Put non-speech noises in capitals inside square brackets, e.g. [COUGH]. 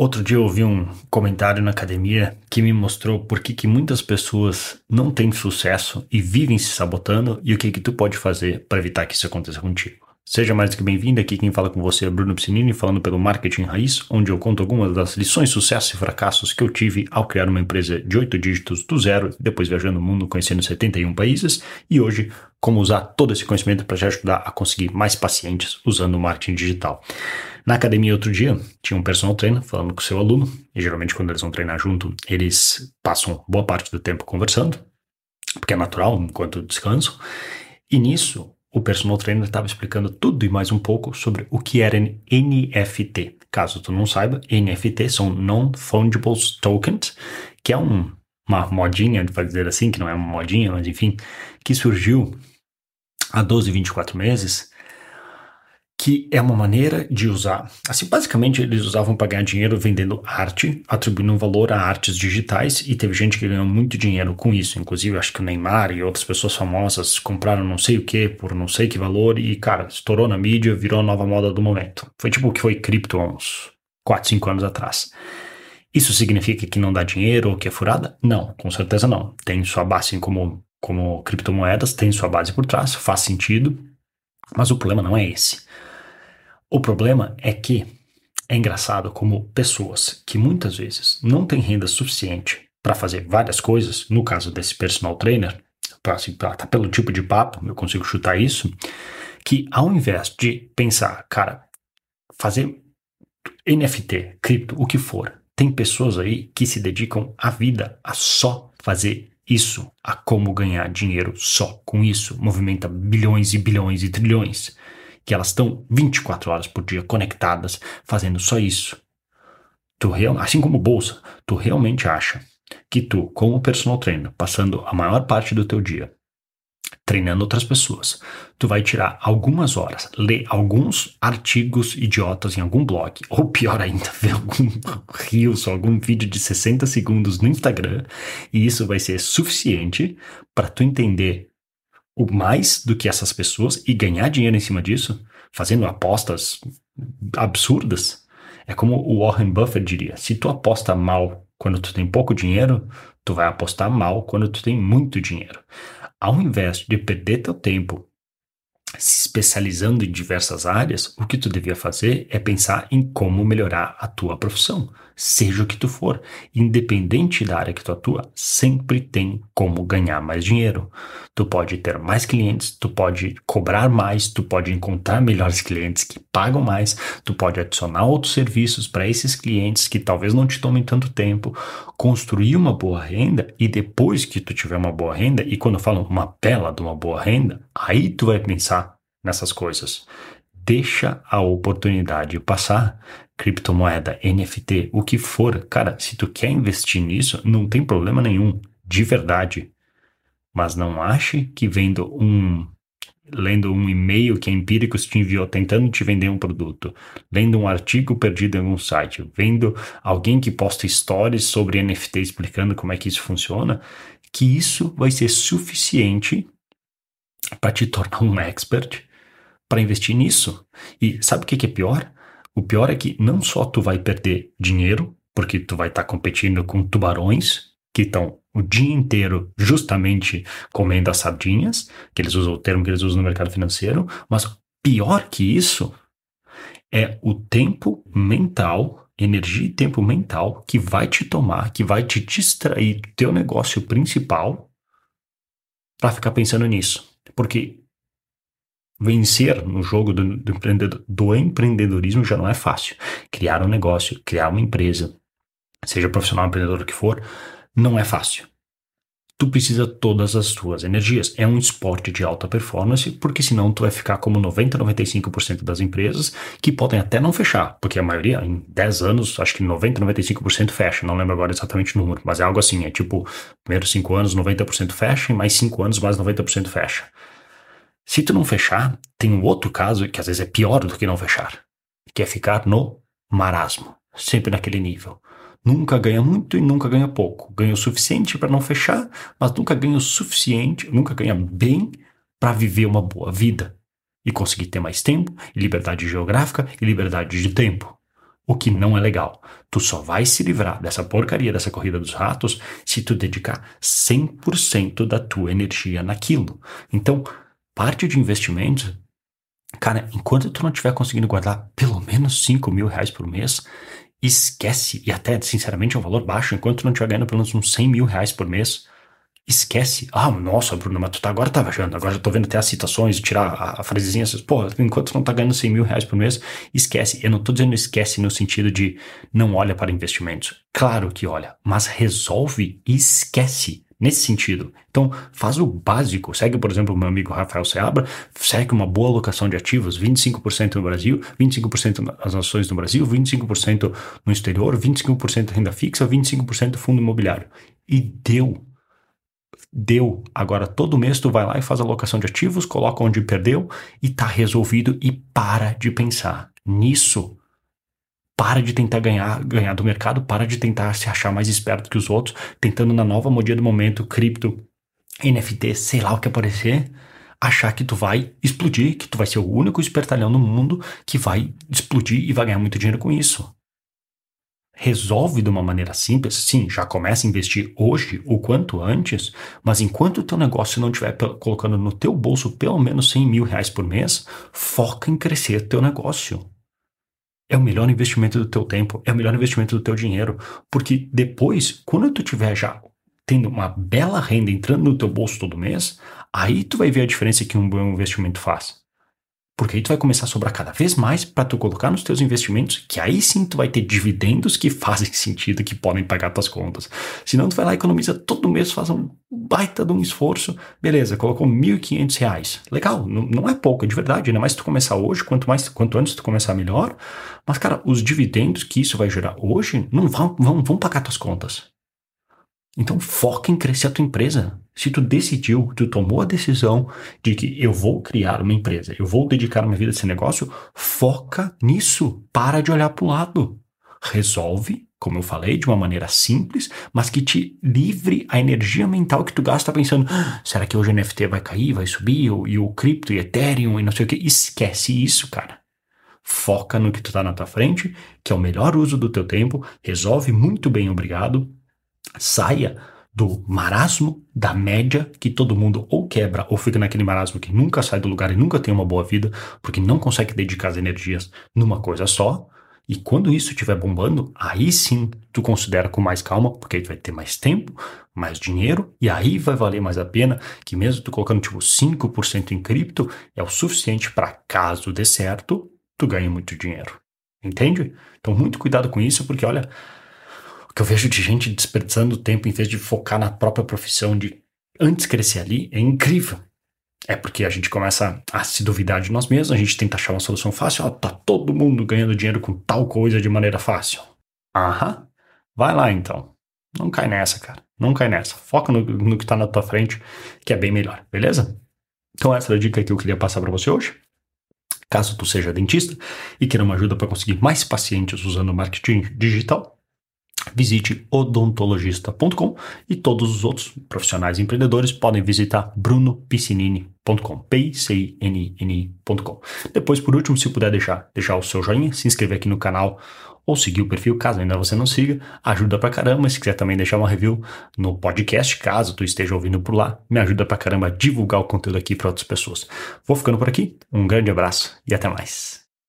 Outro dia eu ouvi um comentário na academia que me mostrou por que, que muitas pessoas não têm sucesso e vivem se sabotando e o que, que tu pode fazer para evitar que isso aconteça contigo. Seja mais que bem-vindo, aqui quem fala com você é Bruno Piscinini, falando pelo Marketing Raiz, onde eu conto algumas das lições, sucessos e fracassos que eu tive ao criar uma empresa de oito dígitos do zero, depois viajando o mundo, conhecendo 71 países, e hoje como usar todo esse conhecimento para te ajudar a conseguir mais pacientes usando o marketing digital. Na academia outro dia, tinha um personal trainer falando com o seu aluno, e geralmente quando eles vão treinar junto, eles passam boa parte do tempo conversando, porque é natural enquanto descanso, e nisso o personal trainer estava explicando tudo e mais um pouco sobre o que era NFT. Caso tu não saiba, NFT são Non-Fungible Tokens, que é um, uma modinha, de dizer assim, que não é uma modinha, mas enfim, que surgiu há 12, 24 meses que é uma maneira de usar. Assim, basicamente, eles usavam para ganhar dinheiro vendendo arte, atribuindo um valor a artes digitais, e teve gente que ganhou muito dinheiro com isso. Inclusive, acho que o Neymar e outras pessoas famosas compraram não sei o que por não sei que valor, e, cara, estourou na mídia, virou a nova moda do momento. Foi tipo o que foi cripto há uns 4, 5 anos atrás. Isso significa que não dá dinheiro ou que é furada? Não, com certeza não. Tem sua base como, como criptomoedas, tem sua base por trás, faz sentido, mas o problema não é esse. O problema é que é engraçado como pessoas que muitas vezes não têm renda suficiente para fazer várias coisas, no caso desse personal trainer, pra, assim, pra, tá pelo tipo de papo, eu consigo chutar isso, que ao invés de pensar, cara, fazer NFT, cripto, o que for, tem pessoas aí que se dedicam a vida a só fazer isso, a como ganhar dinheiro só com isso, movimenta bilhões e bilhões e trilhões que elas estão 24 horas por dia conectadas, fazendo só isso. Tu real, assim como bolsa, tu realmente acha que tu, como personal trainer, passando a maior parte do teu dia treinando outras pessoas, tu vai tirar algumas horas, ler alguns artigos idiotas em algum blog, ou pior ainda, [LAUGHS] ver algum reels ou algum vídeo de 60 segundos no Instagram, e isso vai ser suficiente para tu entender o mais do que essas pessoas e ganhar dinheiro em cima disso, fazendo apostas absurdas. É como o Warren Buffett diria: se tu aposta mal quando tu tem pouco dinheiro, tu vai apostar mal quando tu tem muito dinheiro. Ao invés de perder teu tempo se especializando em diversas áreas, o que tu devia fazer é pensar em como melhorar a tua profissão, seja o que tu for, independente da área que tu atua, sempre tem como ganhar mais dinheiro. Tu pode ter mais clientes, tu pode cobrar mais, tu pode encontrar melhores [LAUGHS] clientes que pagam mais, tu pode adicionar outros serviços para esses clientes que talvez não te tomem tanto tempo, construir uma boa renda e depois que tu tiver uma boa renda, e quando eu falo uma bela de uma boa renda, aí tu vai pensar nessas coisas. Deixa a oportunidade passar. Criptomoeda, NFT, o que for. Cara, se tu quer investir nisso, não tem problema nenhum, de verdade. Mas não ache que vendo um lendo um e-mail que a Empíricos te enviou tentando te vender um produto, lendo um artigo perdido em um site, vendo alguém que posta stories sobre NFT explicando como é que isso funciona, que isso vai ser suficiente para te tornar um expert para investir nisso. E sabe o que, que é pior? O pior é que não só tu vai perder dinheiro, porque tu vai estar tá competindo com tubarões que estão o dia inteiro justamente comendo as sardinhas, que eles usam o termo que eles usam no mercado financeiro, mas pior que isso é o tempo mental, energia e tempo mental que vai te tomar, que vai te distrair do teu negócio principal para ficar pensando nisso. Porque vencer no jogo do, do, empreendedor, do empreendedorismo já não é fácil. Criar um negócio, criar uma empresa, seja profissional empreendedor que for, não é fácil. Tu precisa todas as tuas energias. É um esporte de alta performance, porque senão tu vai ficar como 90, 95% das empresas que podem até não fechar, porque a maioria, em 10 anos, acho que 90, 95% fecha. Não lembro agora exatamente o número, mas é algo assim, é tipo, primeiros 5 anos 90% fecha, e mais 5 anos mais 90% fecha. Se tu não fechar, tem um outro caso que às vezes é pior do que não fechar, que é ficar no marasmo, sempre naquele nível. Nunca ganha muito e nunca ganha pouco. Ganha o suficiente para não fechar, mas nunca ganha o suficiente, nunca ganha bem para viver uma boa vida e conseguir ter mais tempo, e liberdade geográfica e liberdade de tempo. o que não é legal. Tu só vai se livrar dessa porcaria dessa corrida dos ratos se tu dedicar 100% da tua energia naquilo. Então, parte de investimentos, cara, enquanto tu não estiver conseguindo guardar pelo menos 5 mil reais por mês, esquece, e até, sinceramente, é um valor baixo, enquanto tu não estiver ganhando pelo menos uns 100 mil reais por mês, esquece. Ah, nossa, Bruno, mas tu tá, agora tá viajando, agora já tô vendo até as citações, tirar a, a frasezinha, assim, pô, enquanto tu não tá ganhando 100 mil reais por mês, esquece. Eu não tô dizendo esquece no sentido de não olha para investimentos. Claro que olha, mas resolve e esquece. Nesse sentido. Então, faz o básico. Segue, por exemplo, o meu amigo Rafael Seabra, segue uma boa alocação de ativos, 25% no Brasil, 25% nas ações no Brasil, 25% no exterior, 25% renda fixa, 25% fundo imobiliário. E deu deu. Agora, todo mês tu vai lá e faz a alocação de ativos, coloca onde perdeu e tá resolvido e para de pensar nisso. Para de tentar ganhar, ganhar do mercado, para de tentar se achar mais esperto que os outros, tentando na nova modia do momento, cripto, NFT, sei lá o que aparecer, achar que tu vai explodir, que tu vai ser o único espertalhão no mundo que vai explodir e vai ganhar muito dinheiro com isso resolve de uma maneira simples, sim, já começa a investir hoje, o quanto antes, mas enquanto o teu negócio não estiver colocando no teu bolso pelo menos 100 mil reais por mês, foca em crescer teu negócio. É o melhor investimento do teu tempo, é o melhor investimento do teu dinheiro, porque depois, quando tu tiver já tendo uma bela renda entrando no teu bolso todo mês, aí tu vai ver a diferença que um bom investimento faz. Porque aí tu vai começar a sobrar cada vez mais para tu colocar nos teus investimentos, que aí sim tu vai ter dividendos que [LAUGHS] fazem sentido, que podem pagar tuas contas. Senão tu vai lá economiza todo mês, faz um baita de um esforço. Beleza, colocou R$ 1.500. Legal, não, não, é pouco, é de verdade. Ainda mais tu começar hoje, quanto mais quanto antes tu começar melhor. Mas, cara, os dividendos que isso vai gerar hoje não vão, vão, vão pagar tuas contas. Então foca em crescer a tua empresa. Se tu decidiu, tu tomou a decisão de que eu vou criar uma empresa, eu vou dedicar minha vida a esse negócio, foca nisso. Para de olhar para o lado. Resolve, como eu falei, de uma maneira simples, mas que te livre a energia mental que tu gasta pensando: ah, será que hoje o NFT vai cair, vai subir, e o cripto e Ethereum e não sei o que? Esquece isso, cara. Foca no que tu tá na tua frente, que é o melhor uso do teu tempo, resolve muito bem, obrigado saia do marasmo da média que todo mundo ou quebra ou fica naquele marasmo que nunca sai do lugar e nunca tem uma boa vida porque não consegue dedicar as energias numa coisa só. E quando isso estiver bombando, aí sim tu considera com mais calma, porque aí tu vai ter mais tempo, mais dinheiro, e aí vai valer mais a pena que mesmo tu colocando tipo 5% em cripto, é o suficiente para caso dê certo, tu ganhe muito dinheiro. Entende? Então muito cuidado com isso, porque olha, que eu vejo de gente desperdiçando tempo em vez de focar na própria profissão, de antes crescer ali, é incrível. É porque a gente começa a se duvidar de nós mesmos, a gente tenta achar uma solução fácil, ó, tá todo mundo ganhando dinheiro com tal coisa de maneira fácil. Aham, vai lá então. Não cai nessa, cara. Não cai nessa. Foca no, no que tá na tua frente, que é bem melhor, beleza? Então essa é a dica que eu queria passar para você hoje. Caso tu seja dentista e queira uma ajuda para conseguir mais pacientes usando marketing digital, visite odontologista.com e todos os outros profissionais empreendedores podem visitar brunopiscinini.com, p c n n.com. Depois, por último, se puder deixar, deixar o seu joinha, se inscrever aqui no canal ou seguir o perfil, caso ainda você não siga, ajuda pra caramba. Se quiser também deixar uma review no podcast, caso tu esteja ouvindo por lá, me ajuda pra caramba a divulgar o conteúdo aqui para outras pessoas. Vou ficando por aqui, um grande abraço e até mais.